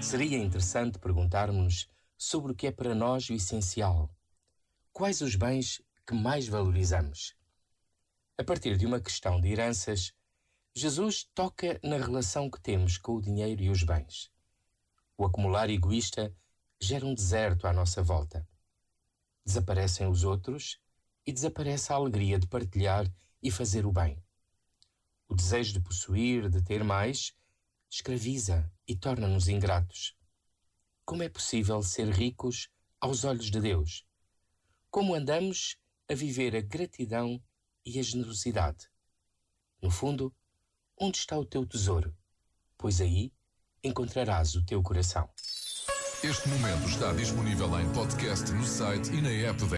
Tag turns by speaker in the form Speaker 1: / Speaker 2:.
Speaker 1: Seria interessante perguntarmos sobre o que é para nós o essencial. Quais os bens que mais valorizamos? A partir de uma questão de heranças, Jesus toca na relação que temos com o dinheiro e os bens. O acumular egoísta gera um deserto à nossa volta. Desaparecem os outros e desaparece a alegria de partilhar e fazer o bem. O desejo de possuir, de ter mais, escraviza e torna-nos ingratos. Como é possível ser ricos aos olhos de Deus? Como andamos a viver a gratidão e a generosidade? No fundo, onde está o teu tesouro? Pois aí encontrarás o teu coração.
Speaker 2: Este momento está disponível em podcast no site e na app da